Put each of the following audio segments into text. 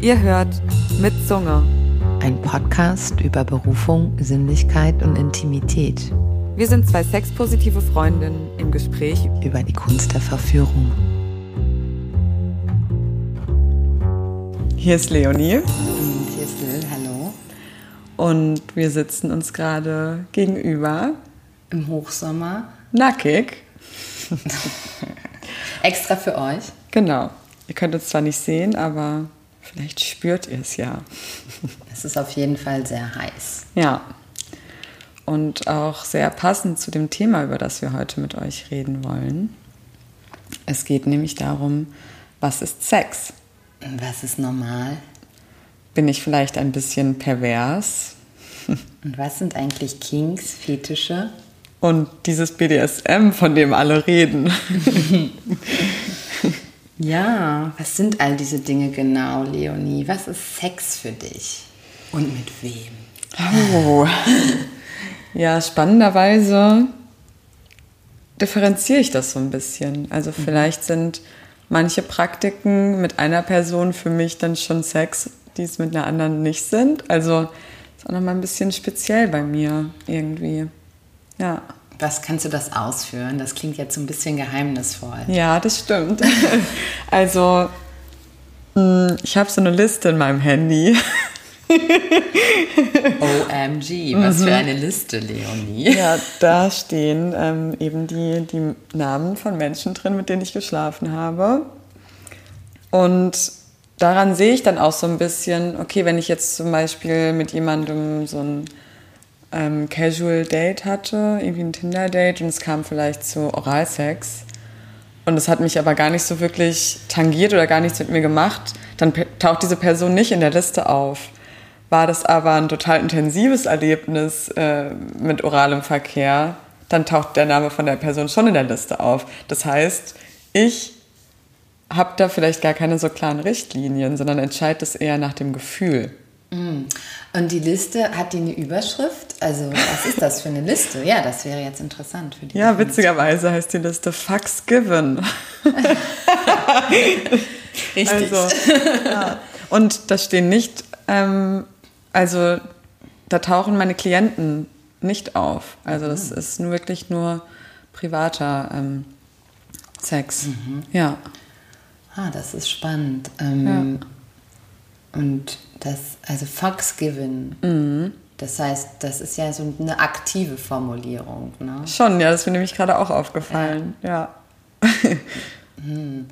Ihr hört mit Zunge. Ein Podcast über Berufung, Sinnlichkeit und Intimität. Wir sind zwei sexpositive Freundinnen im Gespräch über die Kunst der Verführung. Hier ist Leonie. Und hier ist Lil, hallo. Und wir sitzen uns gerade gegenüber. Im Hochsommer. Nackig. Extra für euch. Genau. Ihr könnt uns zwar nicht sehen, aber vielleicht spürt ihr es ja. Es ist auf jeden Fall sehr heiß. Ja. Und auch sehr passend zu dem Thema, über das wir heute mit euch reden wollen. Es geht nämlich darum, was ist Sex? Was ist normal? Bin ich vielleicht ein bisschen pervers? Und was sind eigentlich Kinks, Fetische? Und dieses BDSM, von dem alle reden. ja, was sind all diese Dinge genau, Leonie? Was ist Sex für dich? Und mit wem? Oh. Ja, spannenderweise differenziere ich das so ein bisschen. Also mhm. vielleicht sind manche Praktiken mit einer Person für mich dann schon Sex, die es mit einer anderen nicht sind. Also ist auch nochmal ein bisschen speziell bei mir irgendwie. Ja. Was kannst du das ausführen? Das klingt jetzt so ein bisschen geheimnisvoll. Ja, das stimmt. also, hm, ich habe so eine Liste in meinem Handy. OMG, was mhm. für eine Liste, Leonie. Ja, da stehen ähm, eben die, die Namen von Menschen drin, mit denen ich geschlafen habe. Und daran sehe ich dann auch so ein bisschen, okay, wenn ich jetzt zum Beispiel mit jemandem so ein ähm, Casual Date hatte, irgendwie ein Tinder-Date und es kam vielleicht zu Oralsex und es hat mich aber gar nicht so wirklich tangiert oder gar nichts mit mir gemacht, dann taucht diese Person nicht in der Liste auf. War das aber ein total intensives Erlebnis äh, mit oralem Verkehr, dann taucht der Name von der Person schon in der Liste auf. Das heißt, ich habe da vielleicht gar keine so klaren Richtlinien, sondern entscheide es eher nach dem Gefühl. Mm. Und die Liste, hat die eine Überschrift? Also, was ist das für eine Liste? Ja, das wäre jetzt interessant für die. Ja, witzigerweise heißt die Liste Fucks Given. Richtig. Also, ja. Und da stehen nicht, ähm, also da tauchen meine Klienten nicht auf. Also, das mhm. ist nur wirklich nur privater ähm, Sex. Mhm. Ja. Ah, das ist spannend. Ähm, ja. Und das, also Fox given. Mhm. Das heißt, das ist ja so eine aktive Formulierung. Ne? Schon, ja, das ist mir nämlich gerade auch aufgefallen. Ja. ja. Hm.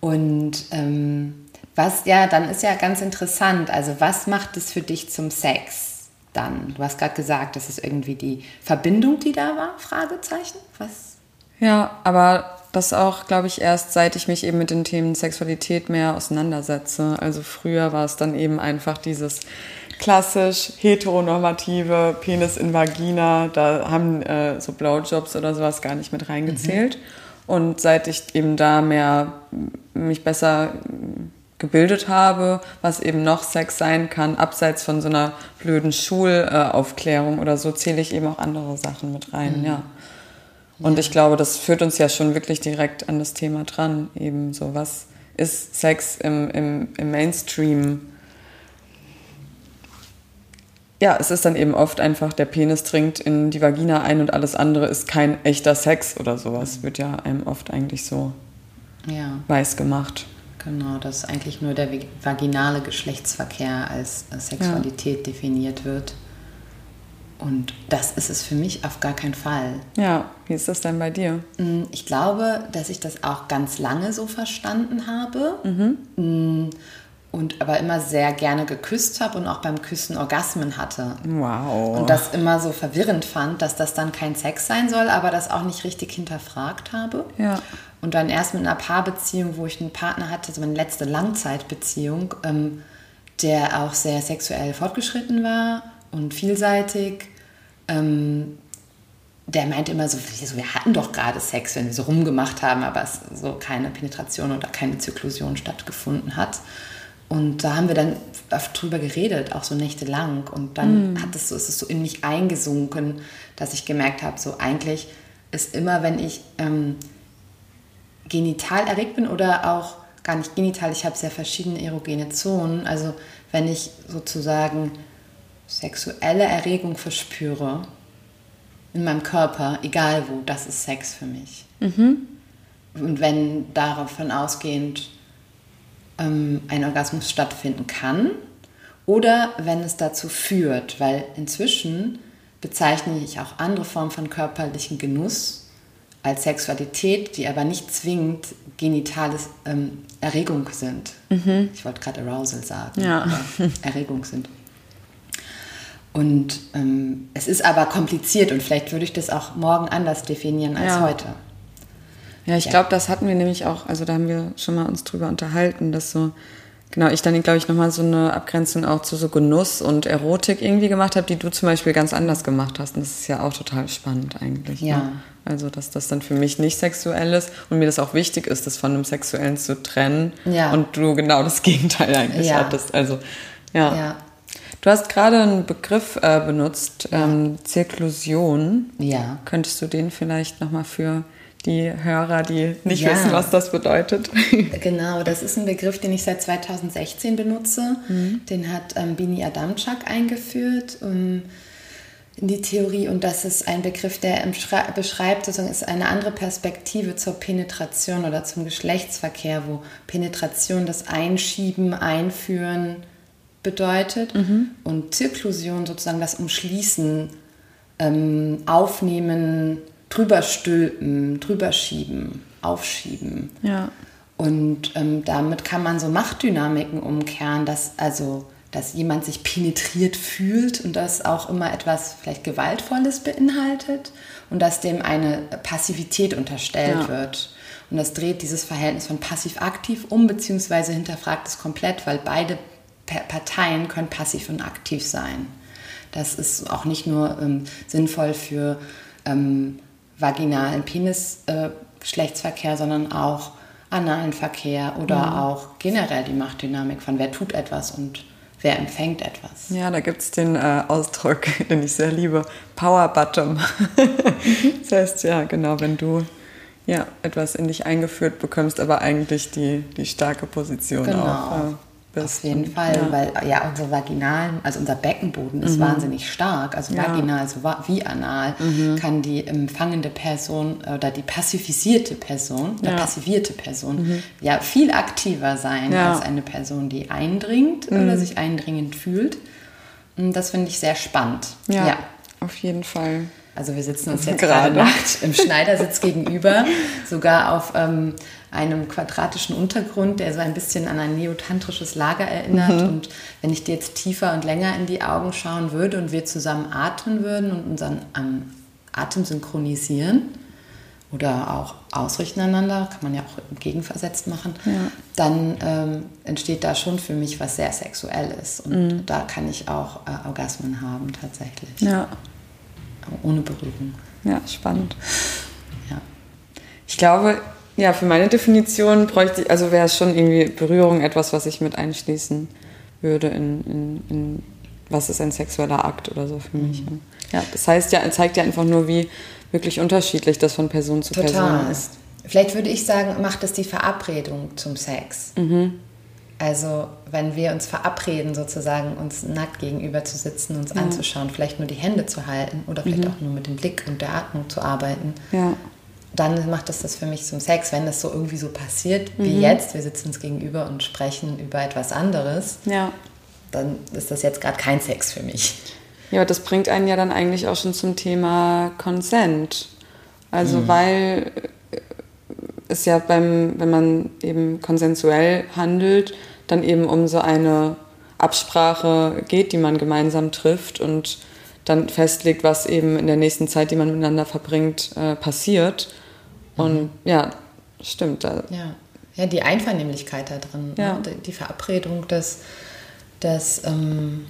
Und ähm, was, ja, dann ist ja ganz interessant. Also, was macht es für dich zum Sex dann? Du hast gerade gesagt, das ist irgendwie die Verbindung, die da war? Fragezeichen? Was? Ja, aber das auch, glaube ich, erst seit ich mich eben mit den Themen Sexualität mehr auseinandersetze. Also früher war es dann eben einfach dieses klassisch heteronormative Penis in Vagina. Da haben äh, so Blowjobs oder sowas gar nicht mit reingezählt. Mhm. Und seit ich eben da mehr mich besser gebildet habe, was eben noch Sex sein kann, abseits von so einer blöden Schulaufklärung oder so, zähle ich eben auch andere Sachen mit rein, mhm. ja. Und ich glaube, das führt uns ja schon wirklich direkt an das Thema dran. Eben so, was ist Sex im, im, im Mainstream? Ja, es ist dann eben oft einfach, der Penis dringt in die Vagina ein und alles andere ist kein echter Sex oder sowas. Wird ja einem oft eigentlich so ja. weiß gemacht. Genau, dass eigentlich nur der vaginale Geschlechtsverkehr als Sexualität ja. definiert wird. Und das ist es für mich auf gar keinen Fall. Ja, wie ist das denn bei dir? Mm, ich glaube, dass ich das auch ganz lange so verstanden habe. Mhm. Mm, und aber immer sehr gerne geküsst habe und auch beim Küssen Orgasmen hatte. Wow. Und das immer so verwirrend fand, dass das dann kein Sex sein soll, aber das auch nicht richtig hinterfragt habe. Ja. Und dann erst mit einer Paarbeziehung, wo ich einen Partner hatte, so meine letzte Langzeitbeziehung, ähm, der auch sehr sexuell fortgeschritten war und vielseitig. Ähm, der meint immer so, wir hatten doch gerade Sex, wenn wir so rumgemacht haben, aber es so keine Penetration oder keine Zyklusion stattgefunden hat. Und da haben wir dann oft drüber geredet, auch so nächtelang. Und dann mm. hat es so, ist es so in mich eingesunken, dass ich gemerkt habe, so eigentlich ist immer, wenn ich ähm, genital erregt bin oder auch gar nicht genital, ich habe sehr verschiedene erogene Zonen. Also wenn ich sozusagen sexuelle Erregung verspüre in meinem Körper, egal wo, das ist Sex für mich. Mhm. Und wenn davon ausgehend ähm, ein Orgasmus stattfinden kann oder wenn es dazu führt, weil inzwischen bezeichne ich auch andere Formen von körperlichen Genuss als Sexualität, die aber nicht zwingend genitales ähm, Erregung sind. Mhm. Ich wollte gerade Arousal sagen. Ja. Erregung sind. Und ähm, es ist aber kompliziert und vielleicht würde ich das auch morgen anders definieren als ja. heute. Ja, ich ja. glaube, das hatten wir nämlich auch, also da haben wir schon mal uns drüber unterhalten, dass so, genau, ich dann, glaube ich, nochmal so eine Abgrenzung auch zu so Genuss und Erotik irgendwie gemacht habe, die du zum Beispiel ganz anders gemacht hast. Und das ist ja auch total spannend eigentlich. Ja. Ne? Also, dass das dann für mich nicht sexuell ist und mir das auch wichtig ist, das von einem Sexuellen zu trennen. Ja. Und du genau das Gegenteil eigentlich Ja. hattest. Also, ja. Ja. Du hast gerade einen Begriff äh, benutzt, ähm, Zirklusion. Ja. Könntest du den vielleicht nochmal für die Hörer, die nicht Ja. wissen, was das bedeutet? Genau, das ist ein Begriff, den ich seit 2016 benutze. Den hat ähm, Bini Adamczak eingeführt um, in die Theorie und das ist ein Begriff, der beschreibt, sozusagen ist eine andere Perspektive zur Penetration oder zum Geschlechtsverkehr, wo Penetration das Einschieben, Einführen bedeutet und Zirklusion sozusagen das Umschließen, ähm, Aufnehmen, drüber stülpen, drüber schieben, aufschieben. ja. Und ähm, damit kann man so Machtdynamiken umkehren, dass also dass jemand sich penetriert fühlt und das auch immer etwas vielleicht Gewaltvolles beinhaltet und dass dem eine Passivität unterstellt Ja. wird. Und das dreht dieses Verhältnis von passiv-aktiv um, beziehungsweise hinterfragt es komplett, weil beide Parteien können passiv und aktiv sein. Das ist auch nicht nur ähm, sinnvoll für ähm, vaginalen Penis-Geschlechtsverkehr, sondern auch analen Verkehr oder auch generell die Machtdynamik von wer tut etwas und wer empfängt etwas. Ja, da gibt es den äh, Ausdruck, den ich sehr liebe, Power Bottom. das heißt, ja, genau, wenn du ja, etwas in dich eingeführt bekommst, aber eigentlich die, die starke Position Genau. auch äh, bist. Auf jeden Fall, ja. Mhm. weil ja unser Vaginal, also unser Beckenboden ist wahnsinnig stark. Also Ja. Mhm. vaginal so wie anal kann die empfangende Person oder die passivisierte Person, Ja. Mhm. passivierte Person ja viel aktiver sein Ja. Mhm. als eine Person, die eindringt oder sich eindringend fühlt. Und das finde ich sehr spannend. ja, auf jeden Fall. Also wir sitzen uns jetzt Gerade. gerade nackt im Schneidersitz gegenüber, sogar auf ähm, einem quadratischen Untergrund, der so ein bisschen an ein neotantrisches Lager erinnert. Mhm. Und wenn ich dir jetzt tiefer und länger in die Augen schauen würde und wir zusammen atmen würden und unseren ähm, Atem synchronisieren oder auch ausrichten einander, kann man ja auch gegenversetzt machen, dann ähm, entsteht da schon für mich was sehr Sexuelles. Und Mhm. da kann ich auch äh, Orgasmen haben tatsächlich Ja, ohne Berührung. ja, spannend. Ja. Ich glaube, ja, für meine Definition bräuchte ich, also wäre es schon irgendwie Berührung etwas, was ich mit einschließen würde in, in, in was ist ein sexueller Akt oder so für mich. Mhm. Ja, das heißt ja, zeigt ja einfach nur, wie wirklich unterschiedlich das von Person zu Person Total. ist. Vielleicht würde ich sagen, macht es die Verabredung zum Sex. Also wenn wir uns verabreden, sozusagen uns nackt gegenüber zu sitzen, uns anzuschauen, vielleicht nur die Hände zu halten oder vielleicht auch nur mit dem Blick und der Atmung zu arbeiten, Ja, dann macht das das für mich zum Sex. Wenn das so irgendwie so passiert wie jetzt, wir sitzen uns gegenüber und sprechen über etwas anderes, ja. dann ist das jetzt gerade kein Sex für mich. Ja, das bringt einen ja dann eigentlich auch schon zum Thema Consent. Also weil äh, es ja beim, wenn man eben konsensuell handelt, dann eben um so eine Absprache geht, die man gemeinsam trifft und dann festlegt, was eben in der nächsten Zeit, die man miteinander verbringt, äh, passiert. Und ja, stimmt. Da, Ja, ja die Einvernehmlichkeit da drin, Ja. ne? die- Verabredung, des, des, ähm,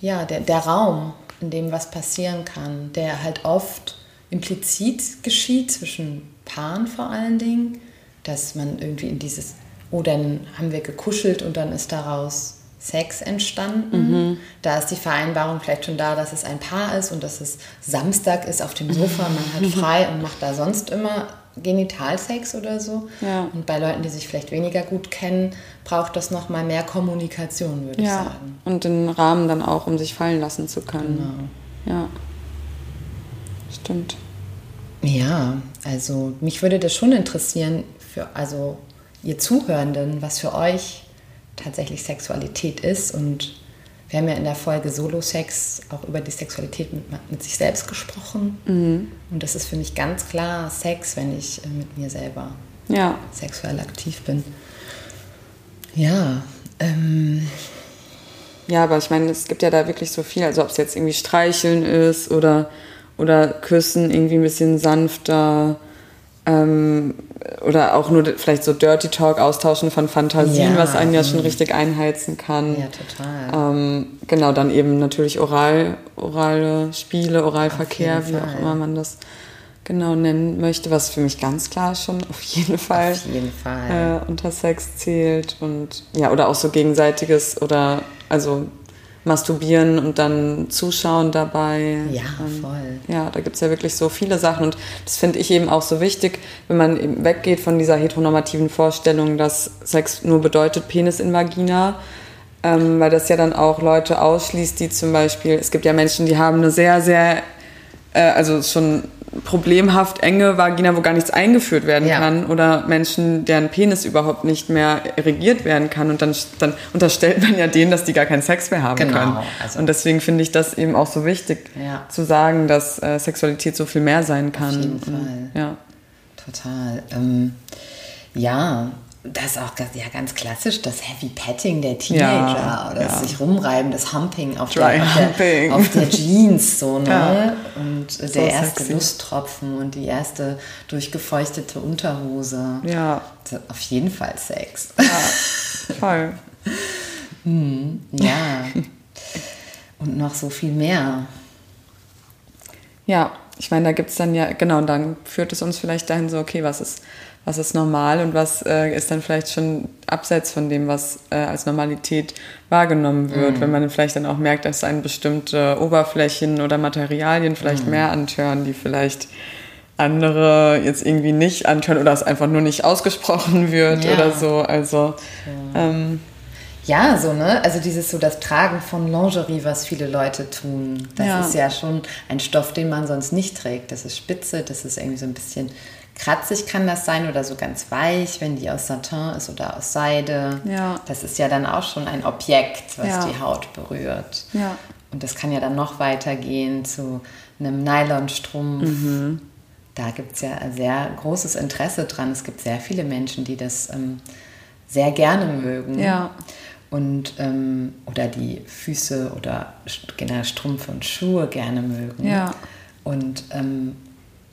ja, der, der Raum, in dem was passieren kann, der halt oft implizit geschieht zwischen Paaren vor allen Dingen, dass man irgendwie in dieses, oh, dann haben wir gekuschelt und dann ist daraus Sex entstanden. Da ist die Vereinbarung vielleicht schon da, dass es ein Paar ist und dass es Samstag ist auf dem Sofa, man hat frei und macht da sonst immer Genitalsex oder so. Ja. Und bei Leuten, die sich vielleicht weniger gut kennen, braucht das nochmal mehr Kommunikation, würde ich Ja. sagen. Und den Rahmen dann auch, um sich fallen lassen zu können. Genau. Ja. Stimmt. Ja, also mich würde das schon interessieren, für also ihr Zuhörenden, was für euch tatsächlich Sexualität ist. Und wir haben ja in der Folge Solo-Sex auch über die Sexualität mit, mit sich selbst gesprochen. Und das ist für mich ganz klar Sex, wenn ich äh, mit mir selber Ja. sexuell aktiv bin. Ja, ähm, Ja, aber ich meine, es gibt ja da wirklich so viel, also ob es jetzt irgendwie streicheln ist oder, oder küssen irgendwie ein bisschen sanfter ähm, oder auch nur vielleicht so Dirty Talk, Austauschen von Fantasien, Ja, was einen ja schon richtig einheizen kann. ja, total. Ähm, genau, dann eben natürlich oral, orale Spiele, Oralverkehr, wie auch immer man das genau nennen möchte, was für mich ganz klar schon auf jeden Fall Auf jeden Fall. äh, unter Sex zählt und ja, oder auch so gegenseitiges oder also masturbieren und dann zuschauen dabei. Ja, Ähm, voll. Ja, da gibt es ja wirklich so viele Sachen und das finde ich eben auch so wichtig, wenn man eben weggeht von dieser heteronormativen Vorstellung, dass Sex nur bedeutet Penis in Vagina, ähm, weil das ja dann auch Leute ausschließt, die zum Beispiel, es gibt ja Menschen, die haben eine sehr, sehr, äh, also schon problemhaft enge Vagina, wo gar nichts eingeführt werden Ja. kann oder Menschen, deren Penis überhaupt nicht mehr regiert werden kann und dann, dann unterstellt man ja denen, dass die gar keinen Sex mehr haben Genau, können. also- und deswegen finde ich das eben auch so wichtig, Ja. zu sagen, dass äh, Sexualität so viel mehr sein kann. jeden Und, Fall. Ja. Total. Ähm, ja, das ist auch ganz, ja, ganz klassisch, das Heavy Petting der Teenager Ja, oder das ja. sich rumreiben, das Humping auf, der, auf, der, Humping. auf der Jeans, so, ne? Ja. Und äh, So der erste sexy. Lusttropfen und die erste durchgefeuchtete Unterhose. Ja, Auf jeden Fall Sex. voll. ja. Und noch so viel mehr. Ja, ich meine, da gibt es dann ja, genau, und dann führt es uns vielleicht dahin so, okay, was ist, was ist normal und was äh, ist dann vielleicht schon abseits von dem, was äh, als Normalität wahrgenommen wird, wenn man vielleicht dann auch merkt, dass einen bestimmte Oberflächen oder Materialien vielleicht mehr antören, die vielleicht andere jetzt irgendwie nicht antören oder es einfach nur nicht ausgesprochen wird Ja. oder so. Also ähm, Ja, so, ne? Also dieses so das Tragen von Lingerie, was viele Leute tun, das Ja. ist ja schon ein Stoff, den man sonst nicht trägt. Das ist spitze, das ist irgendwie so ein bisschen kratzig kann das sein oder so ganz weich, wenn die aus Satin ist oder aus Seide. Ja. Das ist ja dann auch schon ein Objekt, was Ja. die Haut berührt. Ja. Und das kann ja dann noch weitergehen zu einem Nylonstrumpf. Mhm. Da gibt es ja ein sehr großes Interesse dran. Es gibt sehr viele Menschen, die das ähm, sehr gerne mögen. Ja. Und, ähm, oder die Füße oder generell Strümpfe und Schuhe gerne mögen. Ja. Und ähm,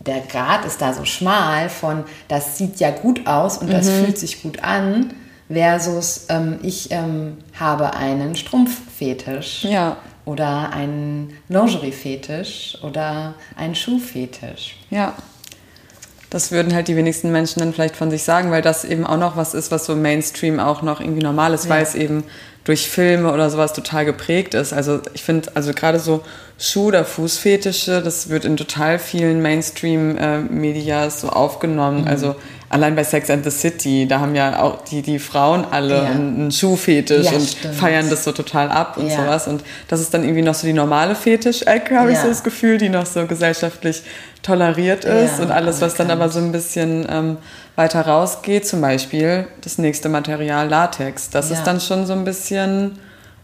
der Grad ist da so schmal von, das sieht ja gut aus und Mhm. das fühlt sich gut an, versus ähm, ich ähm, habe einen Strumpffetisch Ja. oder einen Lingerie-Fetisch oder einen Schuhfetisch. Ja. Das würden halt die wenigsten Menschen dann vielleicht von sich sagen, weil das eben auch noch was ist, was so Mainstream auch noch irgendwie normal ist, weil es eben durch Filme oder sowas total geprägt ist. Also ich finde, also gerade so Schuh- oder Fußfetische, das wird in total vielen Mainstream-Medias so aufgenommen. Also allein bei Sex and the City, da haben ja auch die, die Frauen alle Ja. einen, Schuhfetisch Ja, und stimmt. feiern das so total ab und Ja. sowas. Und das ist dann irgendwie noch so die normale Fetisch-Ecke, habe ich so das Gefühl, die noch so gesellschaftlich toleriert ist und alles, was dann aber so ein bisschen ähm, weiter rausgeht, zum Beispiel das nächste Material Latex. Das ist dann schon so ein bisschen,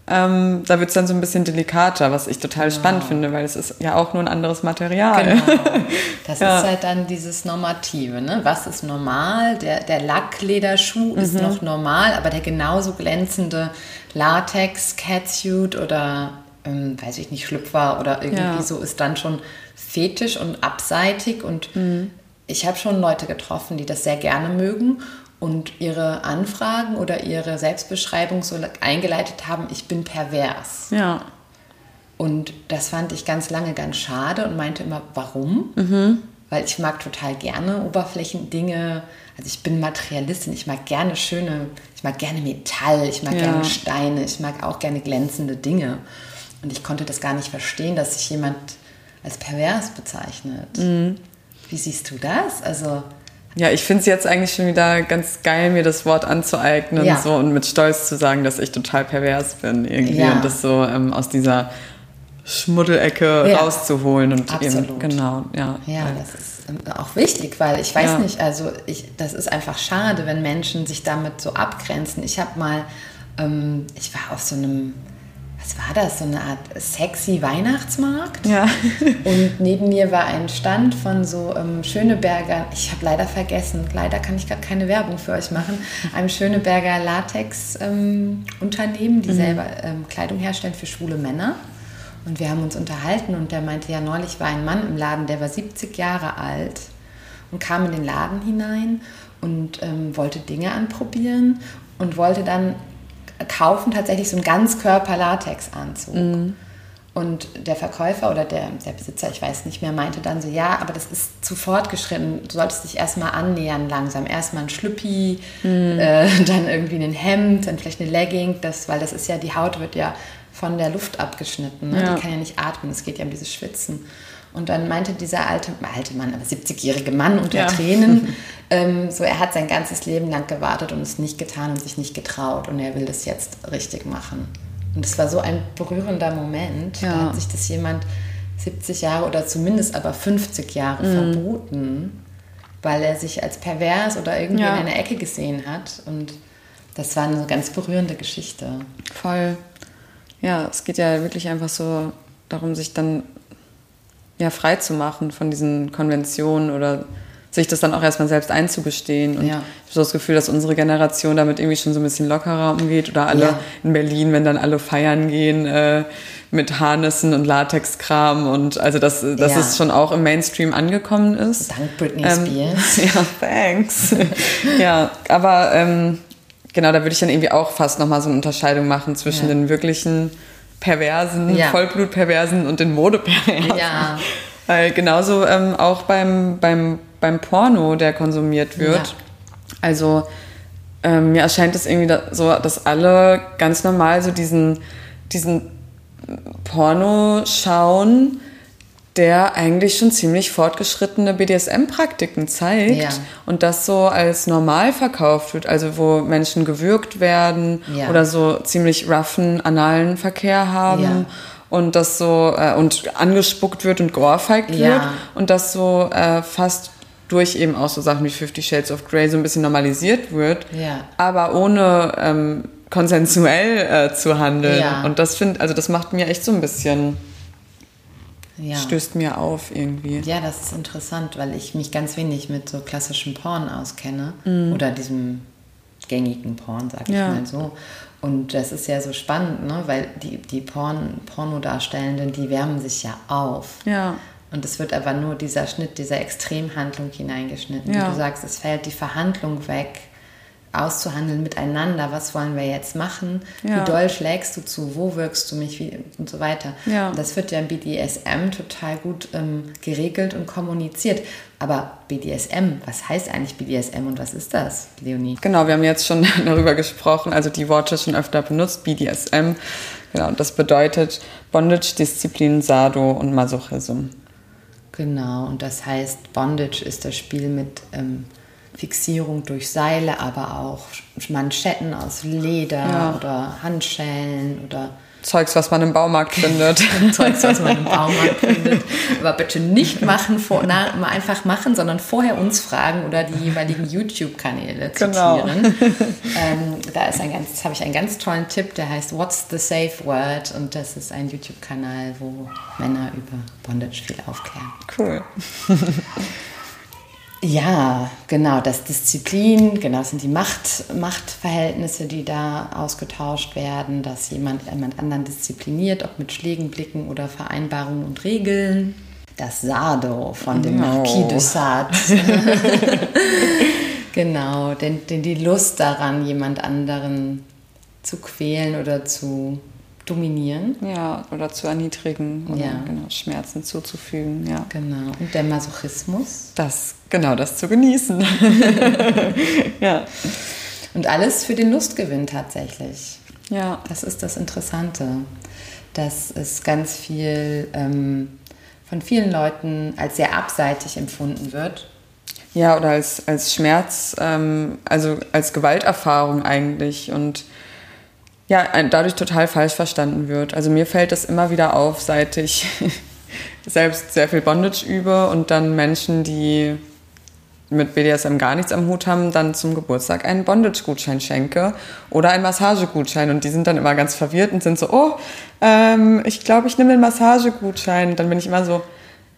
ähm, da wird es dann so ein bisschen delikater, was ich total spannend finde, weil es ist ja auch nur ein anderes Material. Genau. Das Ja. ist halt dann dieses Normative. Ne? Was ist normal? Der, der Lacklederschuh ist Mhm. noch normal, aber der genauso glänzende Latex, Catsuit oder, ähm, weiß ich nicht, Schlüpfer oder irgendwie Ja. so ist dann schon fetisch und abseitig. Und Mhm. ich habe schon Leute getroffen, die das sehr gerne mögen und ihre Anfragen oder ihre Selbstbeschreibung so eingeleitet haben, ich bin pervers. Ja, Und das fand ich ganz lange ganz schade und meinte immer, warum? Weil ich mag total gerne Oberflächendinge. Also ich bin Materialistin, ich mag gerne schöne, ich mag gerne Metall, ich mag Ja. gerne Steine, ich mag auch gerne glänzende Dinge. Und ich konnte das gar nicht verstehen, dass sich jemand als pervers bezeichnet. Wie siehst du das? Also Ja, ich finde es jetzt eigentlich schon wieder ganz geil, mir das Wort anzueignen Ja. so, und mit Stolz zu sagen, dass ich total pervers bin irgendwie Ja. und das so ähm, aus dieser Schmuddelecke Ja. rauszuholen und Absolut. eben genau, ja. Ja, das ist ähm, auch wichtig, weil ich weiß Ja. nicht, also ich, das ist einfach schade, wenn Menschen sich damit so abgrenzen. Ich habe mal, ähm, ich war auf so einem, was war das, so eine Art sexy Weihnachtsmarkt. Ja. Und neben mir war ein Stand von so ähm, Schöneberger, ich habe leider vergessen, leider kann ich gerade keine Werbung für euch machen, einem Schöneberger Latex-Unternehmen, die selber ähm, Kleidung herstellen für schwule Männer. Und wir haben uns unterhalten und der meinte, ja, neulich war ein Mann im Laden, der war 70 Jahre alt und kam in den Laden hinein und ähm, wollte Dinge anprobieren und wollte dann kaufen tatsächlich so einen Ganzkörper-Latex-Anzug. Und der Verkäufer oder der, der Besitzer, ich weiß nicht mehr, meinte dann so, ja, aber das ist zu fortgeschritten. Du solltest dich erstmal annähern langsam. Erstmal ein Schlüppi, äh, dann irgendwie ein Hemd, dann vielleicht eine Legging, das, weil das ist ja, die Haut wird ja von der Luft abgeschnitten. Ne? Ja. Die kann ja nicht atmen, es geht ja um dieses Schwitzen. Und dann meinte dieser alte, alte Mann, aber 70-jährige Mann unter Ja. Tränen, ähm, so er hat sein ganzes Leben lang gewartet und es nicht getan und sich nicht getraut und er will das jetzt richtig machen. Und es war so ein berührender Moment. Ja. Da hat sich das jemand 70 Jahre oder zumindest aber 50 Jahre Mhm. verboten, weil er sich als pervers oder irgendwie Ja. in einer Ecke gesehen hat. Und das war eine ganz berührende Geschichte. Voll. Ja, es geht ja wirklich einfach so darum, sich dann ja frei zu machen von diesen Konventionen oder sich das dann auch erstmal selbst einzugestehen. Und Ja. ich habe so das Gefühl, dass unsere Generation damit irgendwie schon so ein bisschen lockerer umgeht. Oder alle Ja. in Berlin, wenn dann alle feiern gehen äh, mit Harnissen und Latexkram. Und also, dass, dass Ja. es schon auch im Mainstream angekommen ist. Dank Britney Ähm, Spears. Ja, thanks. ja, aber ähm, genau, da würde ich dann irgendwie auch fast nochmal so eine Unterscheidung machen zwischen den wirklichen Perversen, Ja. Vollblutperversen und den Modeperversen. Ja. Weil genauso ähm, auch beim, beim, beim Porno, der konsumiert wird. Ja. Also ähm, mir erscheint es irgendwie da, so, dass alle ganz normal so diesen, diesen Porno schauen, der eigentlich schon ziemlich fortgeschrittene BDSM-Praktiken zeigt Ja. und das so als normal verkauft wird, also wo Menschen gewürgt werden Ja. oder so ziemlich roughen analen Verkehr haben Ja. und das so äh, und angespuckt wird und geohrfeigt Ja. wird und das so äh, fast durch eben auch so Sachen wie Fifty Shades of Grey so ein bisschen normalisiert wird, aber ohne ähm, konsensuell äh, zu handeln. Und das finde, also das macht mir echt so ein bisschen, Ja. stößt mir auf irgendwie. Ja, das ist interessant, weil ich mich ganz wenig mit so klassischem Porn auskenne. Oder diesem gängigen Porn, sag ich Ja. mal so. Und das ist ja so spannend, ne? weil die, die Porn, Pornodarstellenden, die wärmen sich ja auf. Ja. Und es wird aber nur dieser Schnitt, dieser Extremhandlung hineingeschnitten. Ja. Und du sagst, es fällt die Verhandlung weg, auszuhandeln miteinander, was wollen wir jetzt machen, Ja. wie doll schlägst du zu, wo wirkst du mich wie, und so weiter. Ja. Und das wird ja im BDSM total gut ähm, geregelt und kommuniziert. Aber BDSM, was heißt eigentlich BDSM und was ist das, Leonie? Genau, wir haben jetzt schon darüber gesprochen, also die Worte schon öfter benutzt, BDSM. Genau, und das bedeutet Bondage, Disziplin, Sado und Masochism. Genau, und das heißt, Bondage ist das Spiel mit ähm, Fixierung durch Seile, aber auch Manschetten aus Leder Ja. oder Handschellen oder Zeugs, was man im Baumarkt findet. Zeugs, was man im Baumarkt findet. Aber bitte nicht machen, vor, na, einfach machen, sondern vorher uns fragen oder die jeweiligen YouTube-Kanäle Genau. zitieren. ähm, da ist ein ganz, habe ich einen ganz tollen Tipp, der heißt What's the Safe Word? Und das ist ein YouTube-Kanal, wo Männer über Bondage viel aufklären. Cool. Ja, genau, das Disziplin, genau, das sind die Macht, Machtverhältnisse, die da ausgetauscht werden, dass jemand jemand anderen diszipliniert, ob mit Schlägen, Blicken oder Vereinbarungen und Regeln. Das Sado von dem Oh. Marquis de Sade. genau, denn, denn die Lust daran, jemand anderen zu quälen oder zu dominieren. Ja, oder zu erniedrigen oder Ja. genau, Schmerzen zuzufügen, ja. Genau. Und der Masochismus. Das, genau, das zu genießen. ja. Und alles für den Lustgewinn tatsächlich. Ja. Das ist das Interessante, dass es ganz viel ähm, von vielen Leuten als sehr abseitig empfunden wird. ja, oder als, als Schmerz, ähm, also als Gewalterfahrung eigentlich und ja, dadurch total falsch verstanden wird. Also mir fällt das immer wieder auf, seit ich selbst sehr viel Bondage übe und dann Menschen, die mit BDSM gar nichts am Hut haben, dann zum Geburtstag einen Bondage-Gutschein schenke oder einen Massagegutschein. Und die sind dann immer ganz verwirrt und sind so, oh, ähm, ich glaube, ich nehme den Massagegutschein. Dann bin ich immer so,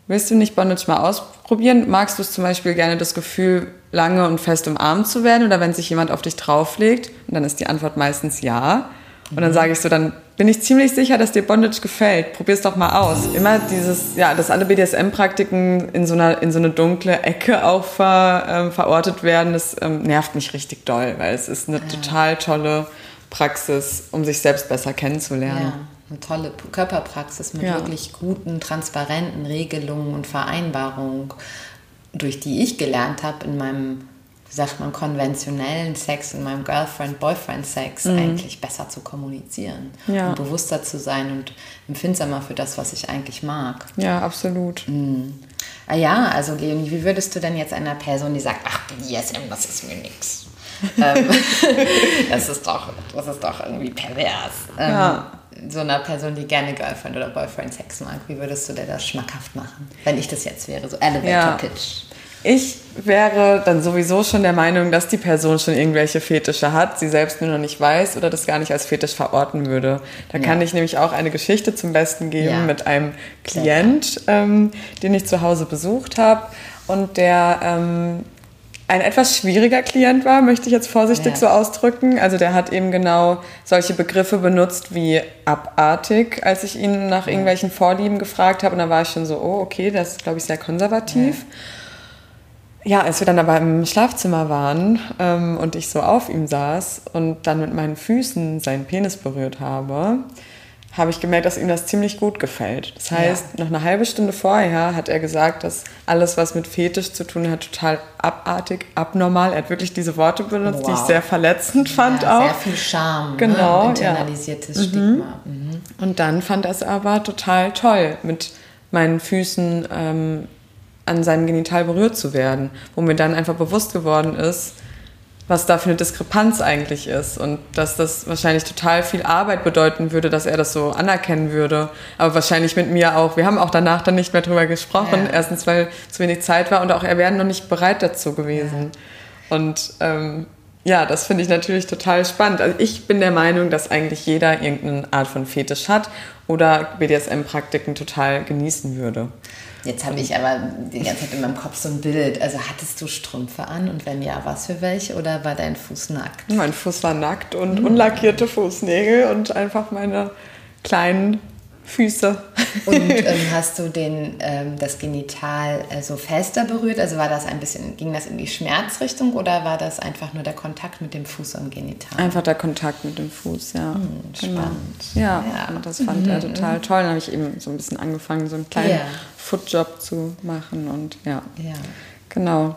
willst du nicht Bondage mal ausprobieren? Magst du es zum Beispiel gerne das Gefühl, lange und fest umarmt zu werden oder wenn sich jemand auf dich drauflegt? Und dann ist die Antwort meistens ja. Und dann sage ich so, dann bin ich ziemlich sicher, dass dir Bondage gefällt. Probier es doch mal aus. Immer dieses, ja, dass alle BDSM-Praktiken in so einer in so eine dunkle Ecke auch ver, ähm, verortet werden, das ähm, nervt mich richtig doll, weil es ist eine ja. total tolle Praxis, um sich selbst besser kennenzulernen. Ja, eine tolle Körperpraxis mit ja. wirklich guten, transparenten Regelungen und Vereinbarungen, durch die ich gelernt habe in meinem wie sagt man, konventionellen Sex in meinem Girlfriend-Boyfriend-Sex mhm. eigentlich besser zu kommunizieren ja. und bewusster zu sein und empfindsamer für das, was ich eigentlich mag. Ja, absolut. Mhm. Ah ja, also Leonie, wie würdest du denn jetzt einer Person, die sagt, ach, BDSM, das ist mir nichts. Ähm, das ist doch, das ist doch irgendwie pervers. Ähm, ja. So einer Person, die gerne Girlfriend oder Boyfriend Sex mag, wie würdest du dir das schmackhaft machen, wenn ich das jetzt wäre, so Elevator ja. Pitch? Ich wäre dann sowieso schon der Meinung, dass die Person schon irgendwelche Fetische hat, sie selbst nur noch nicht weiß oder das gar nicht als Fetisch verorten würde. Da ja. kann ich nämlich auch eine Geschichte zum Besten geben ja. mit einem Klient, ähm, den ich zu Hause besucht habe und der ähm, ein etwas schwieriger Klient war, möchte ich jetzt vorsichtig ja. so ausdrücken. Also der hat eben genau solche Begriffe benutzt wie abartig, als ich ihn nach irgendwelchen Vorlieben gefragt habe. Und da war ich schon so, oh, okay, das ist, glaube ich, sehr konservativ. Ja. Ja, als wir dann aber im Schlafzimmer waren ähm, und ich so auf ihm saß und dann mit meinen Füßen seinen Penis berührt habe, habe ich gemerkt, dass ihm das ziemlich gut gefällt. Das heißt, ja. noch eine halbe Stunde vorher hat er gesagt, dass alles, was mit Fetisch zu tun hat, total abartig, abnormal. Er hat wirklich diese Worte benutzt, wow. die ich sehr verletzend fand ja, auch. Sehr viel Scham, ne? genau, ne? internalisiertes ja. Mhm. Stigma. Mhm. Und dann fand er es aber total toll, mit meinen Füßen ähm, an seinem Genital berührt zu werden, wo mir dann einfach bewusst geworden ist, was da für eine Diskrepanz eigentlich ist und dass das wahrscheinlich total viel Arbeit bedeuten würde, dass er das so anerkennen würde. Aber wahrscheinlich mit mir auch. Wir haben auch danach dann nicht mehr drüber gesprochen. Ja. Erstens, weil zu wenig Zeit war und auch er wäre noch nicht bereit dazu gewesen. Ja. Und ähm, ja, das finde ich natürlich total spannend. Also ich bin der Meinung, dass eigentlich jeder irgendeine Art von Fetisch hat oder BDSM-Praktiken total genießen würde. Jetzt habe ich aber die ganze Zeit in meinem Kopf so ein Bild. Also hattest du Strümpfe an und wenn ja, was für welche oder war dein Fuß nackt? Mein Fuß war nackt und mhm. unlackierte Fußnägel und einfach meine kleinen Füße. Und ähm, hast du den, ähm, das Genital äh, so fester berührt? Also war das ein bisschen, ging das in die Schmerzrichtung oder war das einfach nur der Kontakt mit dem Fuß am Genital? Einfach der Kontakt mit dem Fuß, ja. Hm, genau. spannend. Ja, ja, und das fand mhm. er total toll. Dann habe ich eben so ein bisschen angefangen, so einen kleinen ja. Footjob zu machen und ja. Ja. Genau.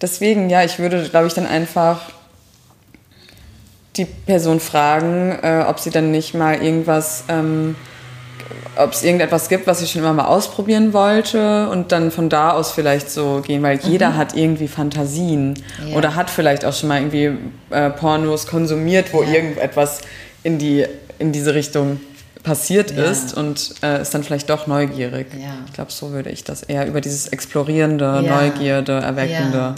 Deswegen, ja, ich würde, glaube ich, dann einfach die Person fragen, äh, ob sie dann nicht mal irgendwas ähm, ob es irgendetwas gibt, was ich schon immer mal ausprobieren wollte und dann von da aus vielleicht so gehen, weil jeder mhm. hat irgendwie Fantasien ja. oder hat vielleicht auch schon mal irgendwie äh, Pornos konsumiert, wo ja. irgendetwas in, die, in diese Richtung passiert ja. ist und äh, ist dann vielleicht doch neugierig. Ich glaube, so würde ich das eher über dieses explorierende, Neugierde, erweckende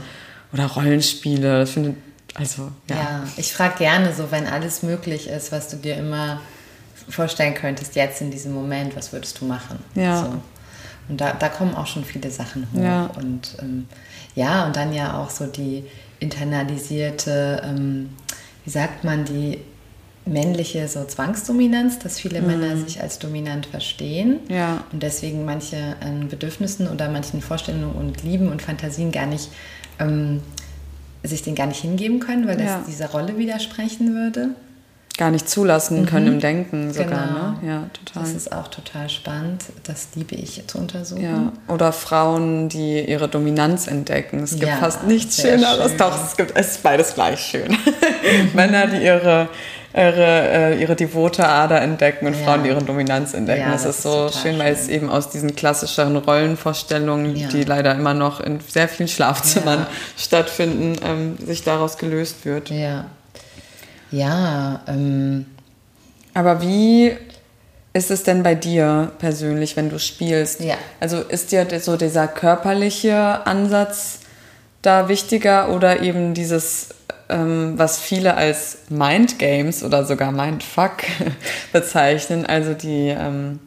oder Rollenspiele. Das finde also ja. Ja, ich frage gerne so, wenn alles möglich ist, was du dir immer vorstellen könntest, jetzt in diesem Moment, was würdest du machen? Ja. So. Und da, da kommen auch schon viele Sachen hoch. Ja. Und ähm, ja, und dann ja auch so die internalisierte, ähm, wie sagt man, die männliche so Zwangsdominanz, dass viele mhm. Männer sich als dominant verstehen ja. und deswegen manche äh, Bedürfnissen oder manchen Vorstellungen und Lieben und Fantasien gar nicht ähm, sich den gar nicht hingeben können, weil das ja. dieser Rolle widersprechen würde gar nicht zulassen mhm. können im Denken sogar. Genau. Ne? Ja, total. Das ist auch total spannend. Das liebe ich zu untersuchen. Ja. Oder Frauen, die ihre Dominanz entdecken. Es gibt ja, fast nichts Schöneres. Schön. Doch, es gibt es ist beides gleich schön. Mhm. Männer, die ihre ihre, äh, ihre devote Ader entdecken und Ja. Frauen ihre Dominanz entdecken. Ja, das, das ist so total schön, weil es schön. eben aus diesen klassischeren Rollenvorstellungen, Ja. die leider immer noch in sehr vielen Schlafzimmern stattfinden, ähm, sich daraus gelöst wird. Ja. Ja, ähm, Aber wie ist es denn bei dir persönlich, wenn du spielst? Ja. Also ist dir so dieser körperliche Ansatz da wichtiger oder eben dieses, ähm, was viele als Mind Games oder sogar Mindfuck bezeichnen, also die ähm,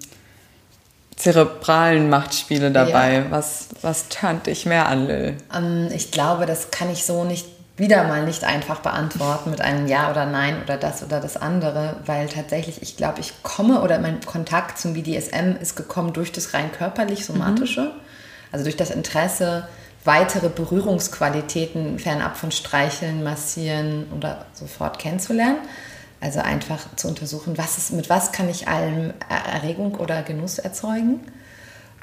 zerebralen Machtspiele dabei? Ja. Was, was turnt dich mehr an, Lil? Ähm, ich glaube, das kann ich so nicht wieder mal nicht einfach beantworten mit einem Ja oder Nein oder das oder das andere, weil tatsächlich ich glaube, ich komme oder mein Kontakt zum BDSM ist gekommen durch das rein körperlich somatische, also durch das Interesse weitere Berührungsqualitäten fernab von Streicheln, Massieren oder sofort kennenzulernen. Also einfach zu untersuchen, was ist, mit was kann ich allem Erregung oder Genuss erzeugen.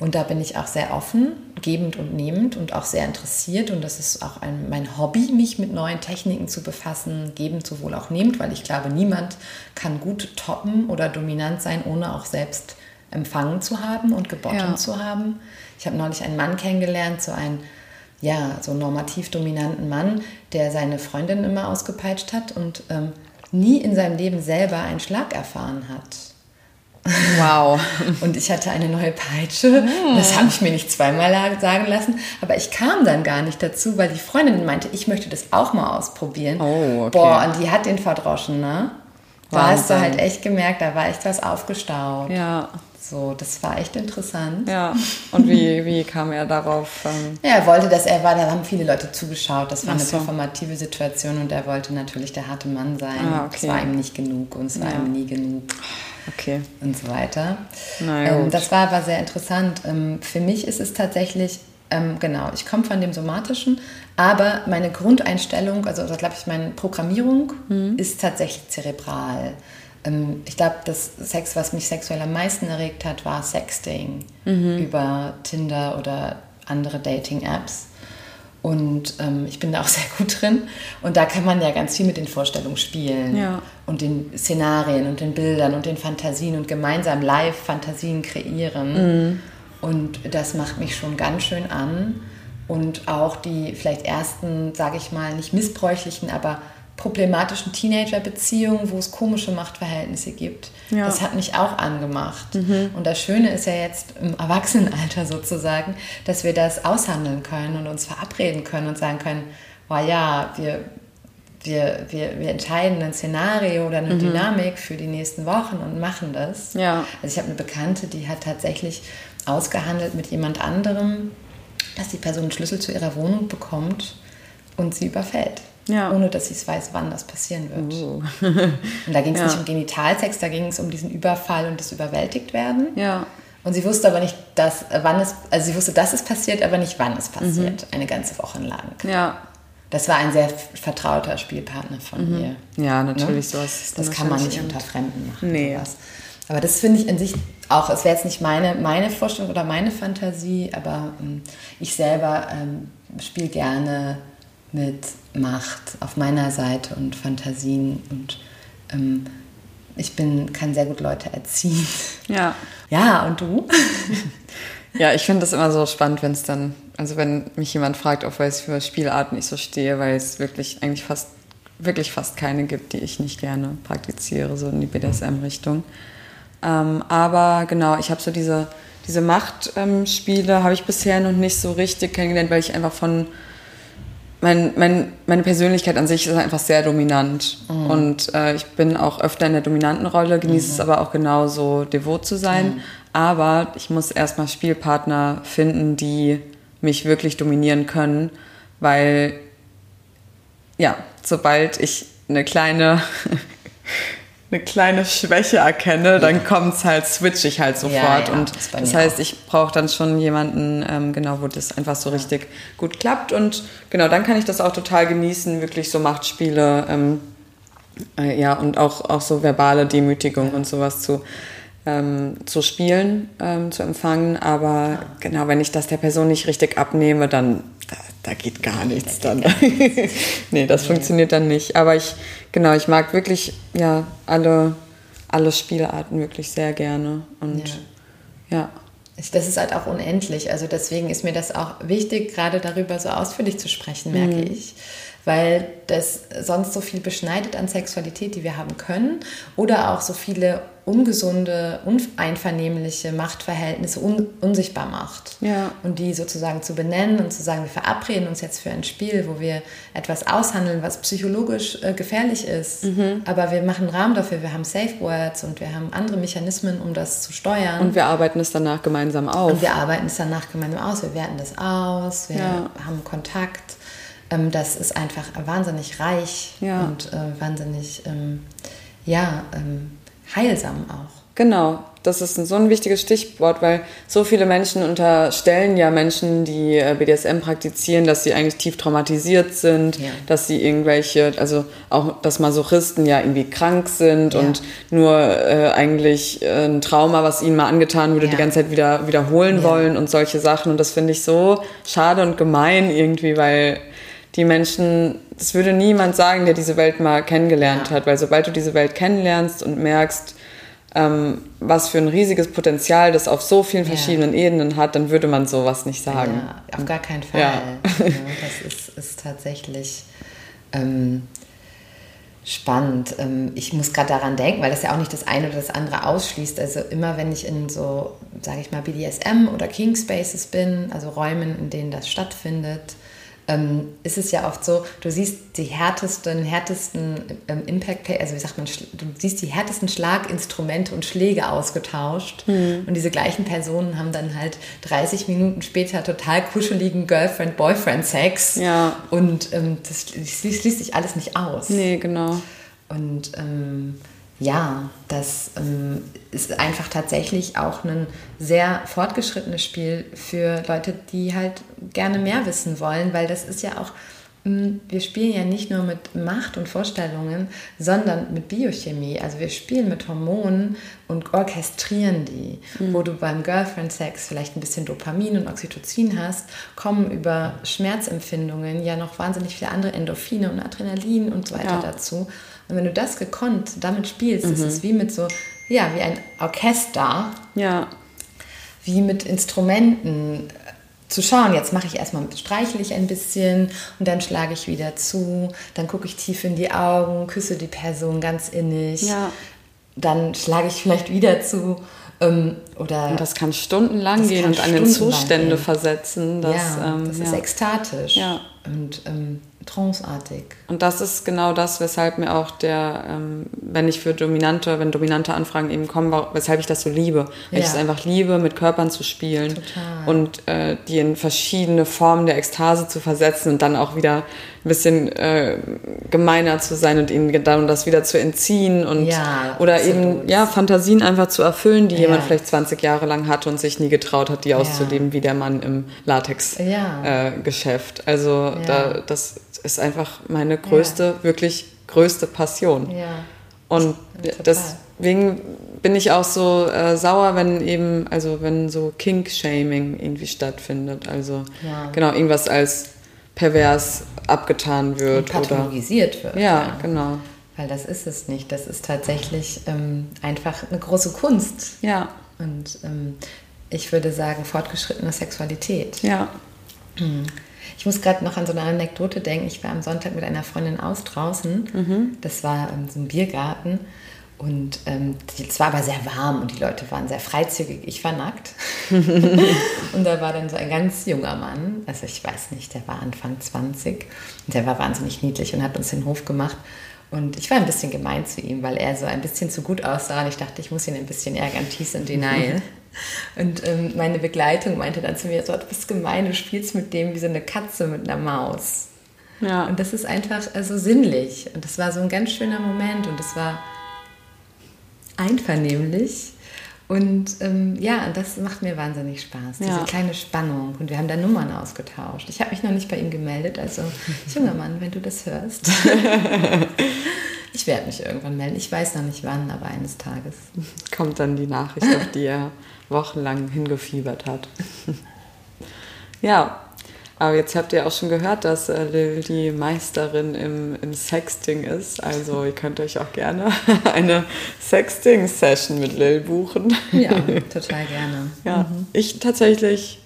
Und da bin ich auch sehr offen, gebend und nehmend und auch sehr interessiert. Und das ist auch ein, mein Hobby, mich mit neuen Techniken zu befassen, gebend sowohl auch nehmend, weil ich glaube, niemand kann gut toppen oder dominant sein, ohne auch selbst empfangen zu haben und gebottom Ja. zu haben. Ich habe neulich einen Mann kennengelernt, so einen ja, so normativ dominanten Mann, der seine Freundin immer ausgepeitscht hat und ähm, nie in seinem Leben selber einen Schlag erfahren hat. Wow. Und ich hatte eine neue Peitsche. Das habe ich mir nicht zweimal sagen lassen. Aber ich kam dann gar nicht dazu, weil die Freundin meinte, ich möchte das auch mal ausprobieren. Oh, okay. Boah, und die hat den verdroschen, ne? Da hast du Wahnsinn. halt echt gemerkt, da war echt was aufgestaut. Ja, So, das war echt interessant. ja. Und wie, wie kam er darauf? Ähm, Ja, er wollte, dass er war, da haben viele Leute zugeschaut. Das war Ach eine so. performative Situation und er wollte natürlich der harte Mann sein. Ah, Es okay. war ihm nicht genug und es war Ja. ihm nie genug okay. und so weiter. Ähm, das war aber sehr interessant. Ähm, für mich ist es tatsächlich, ähm, genau, ich komme von dem Somatischen, aber meine Grundeinstellung, also das glaube ich, meine Programmierung Mhm. ist tatsächlich zerebral. Ähm, ich glaube, das Sex, was mich sexuell am meisten erregt hat, war Sexting Mhm. über Tinder oder andere Dating-Apps. Und ähm, ich bin da auch sehr gut drin. Und da kann man ja ganz viel mit den Vorstellungen spielen. Ja. Und den Szenarien und den Bildern und den Fantasien und gemeinsam live Fantasien kreieren. Und das macht mich schon ganz schön an. Und auch die vielleicht ersten, sage ich mal, nicht missbräuchlichen, aber problematischen Teenager-Beziehungen, wo es komische Machtverhältnisse gibt. Ja. Das hat mich auch angemacht. Und das Schöne ist ja jetzt im Erwachsenenalter sozusagen, dass wir das aushandeln können und uns verabreden können und sagen können, oh ja, wir, wir, wir, wir entscheiden ein Szenario oder eine Dynamik für die nächsten Wochen und machen das. Ja. Also ich habe eine Bekannte, die hat tatsächlich ausgehandelt mit jemand anderem, dass die Person einen Schlüssel zu ihrer Wohnung bekommt und sie überfällt. Ja. Ohne dass sie es weiß, wann das passieren wird. Oh. Und da ging es Ja. nicht um Genitalsex, da ging es um diesen Überfall und das Überwältigtwerden. Ja. Und sie wusste aber nicht, dass, wann es, also sie wusste, dass es passiert, aber nicht, wann es passiert. Eine ganze Woche lang. Ja. Das war ein sehr vertrauter Spielpartner von ihr. Ja, natürlich, Ne? sowas. Das kann man nicht unter Fremden machen. Nee. Sowas. Aber das finde ich in sich auch, es wäre jetzt nicht meine, meine Vorstellung oder meine Fantasie, aber ähm, ich selber ähm, spiele gerne mit Macht auf meiner Seite und Fantasien und ähm, ich bin, kann sehr gut Leute erziehen. Ja. Ja, und du? Ja, ich finde das immer so spannend, wenn es dann, also wenn mich jemand fragt, auf was für Spielarten ich so stehe, weil es wirklich eigentlich fast, wirklich fast keine gibt, die ich nicht gerne praktiziere, so in die BDSM-Richtung. Ähm, aber genau, ich habe so diese, diese Machtspiele habe ich bisher noch nicht so richtig kennengelernt, weil ich einfach von mein, mein, meine Persönlichkeit an sich ist einfach sehr dominant. Und äh, ich bin auch öfter in der dominanten Rolle, genieße es aber auch genauso devot zu sein. Aber ich muss erstmal Spielpartner finden, die mich wirklich dominieren können, weil ja, sobald ich eine kleine eine kleine Schwäche erkenne, dann kommt's halt, switch ich halt sofort. ja, und ist bei das mir heißt, auch. ich brauche dann schon jemanden, ähm, genau, wo das einfach so richtig gut klappt. Und genau, dann kann ich das auch total genießen, wirklich so Machtspiele, ähm, äh, ja, und auch, auch so verbale Demütigung und sowas zu, ähm, zu spielen, ähm, zu empfangen. Aber genau, wenn ich das der Person nicht richtig abnehme, dann, da geht gar nichts dann. Gar nichts. nee, das nee. funktioniert dann nicht. Aber ich, genau, ich mag wirklich, ja, alle, alle Spielarten wirklich sehr gerne. Und ja. ja. Das ist halt auch unendlich. Also deswegen ist mir das auch wichtig, gerade darüber so ausführlich zu sprechen, merke mhm. ich weil das sonst so viel beschneidet an Sexualität, die wir haben können, oder auch so viele ungesunde, uneinvernehmliche Machtverhältnisse un unsichtbar macht. Ja. Und die sozusagen zu benennen und zu sagen, wir verabreden uns jetzt für ein Spiel, wo wir etwas aushandeln, was psychologisch äh, gefährlich ist, mhm. aber wir machen Rahmen dafür, wir haben Safe Words und wir haben andere Mechanismen, um das zu steuern. Und wir arbeiten es danach gemeinsam auf. Und wir arbeiten es danach gemeinsam aus, wir werten das aus, wir ja. haben Kontakt ähm, das ist einfach wahnsinnig reich ja. und äh, wahnsinnig ähm, ja, ähm, heilsam auch. Genau, das ist so ein wichtiges Stichwort, weil so viele Menschen unterstellen ja Menschen, die äh, BDSM praktizieren, dass sie eigentlich tief traumatisiert sind, ja. dass sie irgendwelche, also auch, dass Masochisten ja irgendwie krank sind ja. und nur äh, eigentlich äh, ein Trauma, was ihnen mal angetan wurde, ja. die ganze Zeit wieder wiederholen wollen und solche Sachen. Und das finde ich so schade und gemein irgendwie, weil die Menschen, das würde niemand sagen, der diese Welt mal kennengelernt hat, weil sobald du diese Welt kennenlernst und merkst, ähm, was für ein riesiges Potenzial das auf so vielen verschiedenen ja. Ebenen hat, dann würde man sowas nicht sagen. Ja, auf gar keinen Fall. Ja. das ist, ist tatsächlich ähm, spannend. Ähm, ich muss gerade daran denken, weil das ja auch nicht das eine oder das andere ausschließt. Also immer wenn ich in so, sage ich mal, BDSM oder King Spaces bin, also Räumen, in denen das stattfindet, ähm, ist es ja oft so, du siehst die härtesten, härtesten ähm, Impact, also wie sagt man, du siehst die härtesten Schlaginstrumente und Schläge ausgetauscht mhm. und diese gleichen Personen haben dann halt 30 Minuten später total kuscheligen Girlfriend-Boyfriend-Sex ja. und ähm, das, das schließt sich alles nicht aus. Nee, genau. Und ähm, ja, das ähm, ist einfach tatsächlich auch ein sehr fortgeschrittenes Spiel für Leute, die halt gerne mehr wissen wollen, weil das ist ja auch, hm, wir spielen ja nicht nur mit Macht und Vorstellungen, sondern mit Biochemie. Also wir spielen mit Hormonen und orchestrieren die. Mhm. Wo du beim Girlfriend-Sex vielleicht ein bisschen Dopamin und Oxytocin hast, kommen über Schmerzempfindungen ja noch wahnsinnig viele andere Endorphine und Adrenalin und so weiter ja. dazu. Und wenn du das gekonnt damit spielst, mhm. ist es wie mit so, ja, wie ein Orchester. Ja. Wie mit Instrumenten zu schauen, jetzt mache ich erstmal, streichle ich ein bisschen und dann schlage ich wieder zu, dann gucke ich tief in die Augen, küsse die Person ganz innig, ja. dann schlage ich vielleicht wieder zu. Ähm, oder und das kann stundenlang das gehen kann und an den Zustände versetzen. Dass, ja, ähm, das ist ekstatisch. Ja. Und ähm, tranceartig. Und das ist genau das, weshalb mir auch der, ähm, wenn ich für dominante, wenn dominante Anfragen eben kommen, weshalb ich das so liebe. Weil ja. ich es einfach liebe, mit Körpern zu spielen Total. und äh, die in verschiedene Formen der Ekstase zu versetzen und dann auch wieder ein bisschen äh, gemeiner zu sein und ihnen dann das wieder zu entziehen und ja, oder eben ja Fantasien einfach zu erfüllen, die ja. jemand vielleicht 20 Jahre lang hatte und sich nie getraut hat, die auszuleben, wie der Mann im Latex-Geschäft. Äh, also da, das ist einfach meine größte, ja. wirklich größte Passion. Ja. Und deswegen bin ich auch so äh, sauer, wenn eben, also wenn so Kink-Shaming irgendwie stattfindet. Also ja. genau, irgendwas als pervers abgetan wird. Und pathologisiert oder, wird. Ja, genau. Weil das ist es nicht. Das ist tatsächlich ähm, einfach eine große Kunst. Ja. Und ähm, ich würde sagen, fortgeschrittene Sexualität. Ja. Mhm. Ich muss gerade noch an so eine Anekdote denken. Ich war am Sonntag mit einer Freundin aus draußen. Mhm. Das war so ein Biergarten. Und ähm, es war aber sehr warm und die Leute waren sehr freizügig. Ich war nackt. und da war dann so ein ganz junger Mann, also ich weiß nicht, der war Anfang 20 und der war wahnsinnig niedlich und hat uns den Hof gemacht. Und ich war ein bisschen gemein zu ihm, weil er so ein bisschen zu gut aussah und ich dachte, ich muss ihn ein bisschen ärgern, tease and denial. Und ähm, meine Begleitung meinte dann zu mir, so, du bist gemein, du spielst mit dem wie so eine Katze mit einer Maus. Ja. Und das ist einfach so also sinnlich. Und das war so ein ganz schöner Moment und das war einvernehmlich. Und ähm, ja, das macht mir wahnsinnig Spaß, diese ja. kleine Spannung. Und wir haben da Nummern ausgetauscht. Ich habe mich noch nicht bei ihm gemeldet, also junger Mann, wenn du das hörst. ich werde mich irgendwann melden. Ich weiß noch nicht wann, aber eines Tages. Kommt dann die Nachricht, auf die er wochenlang hingefiebert hat. ja, Aber jetzt habt ihr auch schon gehört, dass äh, Lil die Meisterin im, im Sexting ist. Also ihr könnt euch auch gerne eine Sexting-Session mit Lil buchen. Ja, total gerne. Ja, mhm. ich tatsächlich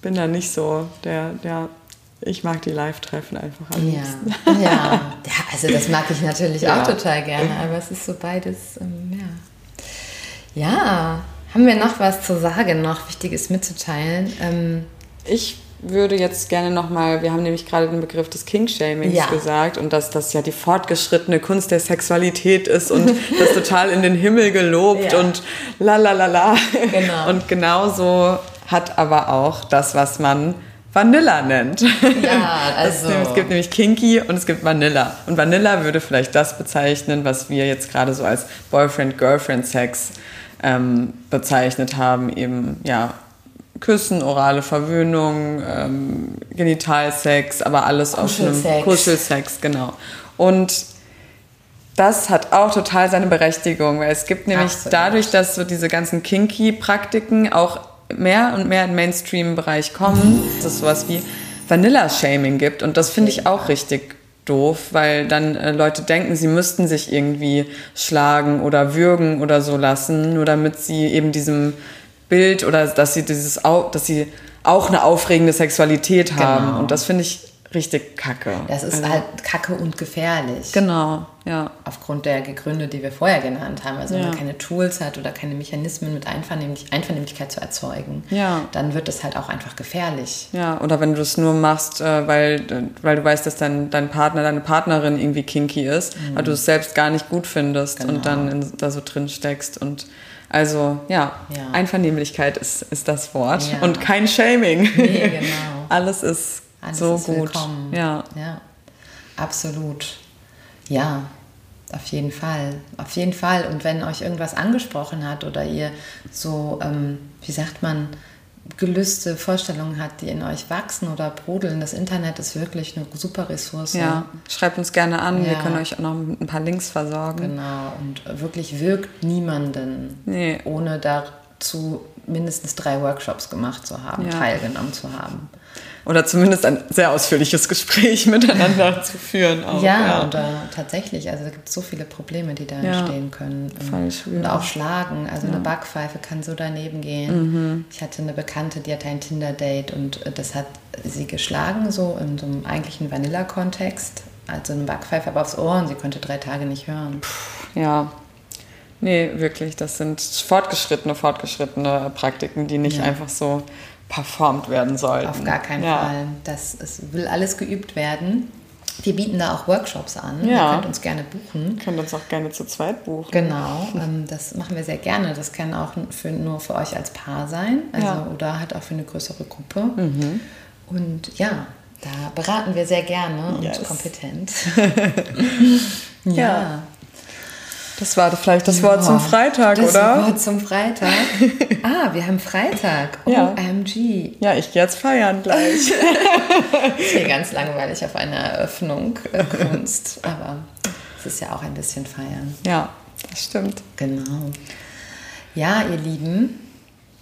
bin da nicht so der, der ich mag die Live-Treffen einfach am ja. ja. ja, also das mag ich natürlich ja. auch total gerne, aber es ist so beides, ähm, ja. Ja, haben wir noch was zu sagen, noch Wichtiges mitzuteilen? Ähm, ich würde jetzt gerne nochmal, wir haben nämlich gerade den Begriff des King-Shamings ja. gesagt und dass das ja die fortgeschrittene Kunst der Sexualität ist und das total in den Himmel gelobt ja. und la la la la. Genau. Und genauso hat aber auch das, was man Vanilla nennt. Ja, also. es gibt nämlich Kinky und es gibt Vanilla. Und Vanilla würde vielleicht das bezeichnen, was wir jetzt gerade so als Boyfriend-Girlfriend-Sex ähm, bezeichnet haben. Eben, ja, Küssen, orale Verwöhnung, ähm, Genitalsex, aber alles aus einem Kuschelsex, genau. Und das hat auch total seine Berechtigung, weil es gibt nämlich Absolut. dadurch, dass so diese ganzen Kinky-Praktiken auch mehr und mehr im Mainstream-Bereich kommen, dass es sowas wie Vanilla-Shaming gibt. Und das finde ich auch richtig doof, weil dann äh, Leute denken, sie müssten sich irgendwie schlagen oder würgen oder so lassen, nur damit sie eben diesem Bild oder dass sie dieses, dass sie auch eine aufregende Sexualität haben. Genau. Und das finde ich richtig kacke. Das ist also, halt kacke und gefährlich. Genau, ja. Aufgrund der Gründe, die wir vorher genannt haben. Also ja. wenn man keine Tools hat oder keine Mechanismen mit Einvernehmlich Einvernehmlichkeit zu erzeugen, ja. dann wird es halt auch einfach gefährlich. Ja, oder wenn du es nur machst, äh, weil, weil du weißt, dass dein, dein Partner, deine Partnerin irgendwie kinky ist, mhm. weil du es selbst gar nicht gut findest genau. und dann in, da so drin steckst und also ja, ja, Einvernehmlichkeit ist, ist das Wort ja. und kein Shaming. Nee, genau. Alles ist alles so ist gut. Willkommen. Ja. ja, absolut. Ja, auf jeden Fall. Auf jeden Fall. Und wenn euch irgendwas angesprochen hat oder ihr so, ähm, wie sagt man, Gelüste, Vorstellungen hat, die in euch wachsen oder brodeln. Das Internet ist wirklich eine super Ressource. Ja, schreibt uns gerne an. Ja. Wir können euch auch noch ein paar Links versorgen. Genau. Und wirklich wirkt niemanden, nee. ohne dazu mindestens drei Workshops gemacht zu haben, ja. teilgenommen zu haben oder zumindest ein sehr ausführliches Gespräch miteinander zu führen. Auch, ja, ja, und da tatsächlich, also es gibt so viele Probleme, die da ja, entstehen können. Und auch Schlagen, also ja. eine Backpfeife kann so daneben gehen. Mhm. Ich hatte eine Bekannte, die hatte ein Tinder-Date und das hat sie geschlagen, so in so einem eigentlichen Vanilla-Kontext, also eine Backpfeife aber aufs Ohr und sie konnte drei Tage nicht hören. Puh, ja, Nee, wirklich, das sind fortgeschrittene, fortgeschrittene Praktiken, die nicht einfach so performt werden sollten. Auf gar keinen ja. Fall. Das es will alles geübt werden. Wir bieten da auch Workshops an. Ja. Ihr könnt uns gerne buchen. Ihr könnt uns auch gerne zu zweit buchen. Genau, ähm, das machen wir sehr gerne. Das kann auch für, nur für euch als Paar sein also, ja. oder halt auch für eine größere Gruppe. Mhm. Und ja, da beraten wir sehr gerne yes. und kompetent. ja. ja. Das war vielleicht das ja, Wort zum Freitag, das oder? Das Wort zum Freitag. Ah, wir haben Freitag. OMG. Ja, ich gehe jetzt feiern gleich. ist hier ganz langweilig auf einer Eröffnung äh, Kunst, aber es ist ja auch ein bisschen feiern. Ja, das stimmt. Genau. Ja, ihr Lieben,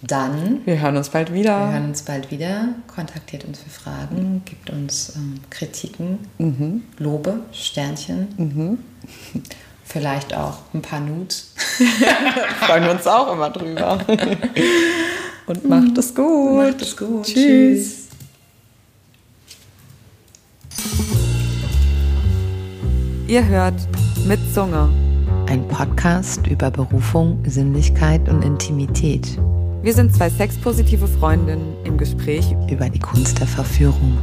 dann. Wir hören uns bald wieder. Wir hören uns bald wieder. Kontaktiert uns für Fragen, gibt uns ähm, Kritiken, mhm. Lobe, Sternchen. Mhm. Vielleicht auch ein paar Nudes. Freuen wir uns auch immer drüber. Und macht es gut. Macht es gut. Tschüss. Ihr hört mit Zunge. Ein Podcast über Berufung, Sinnlichkeit und Intimität. Wir sind zwei sexpositive Freundinnen im Gespräch über die Kunst der Verführung.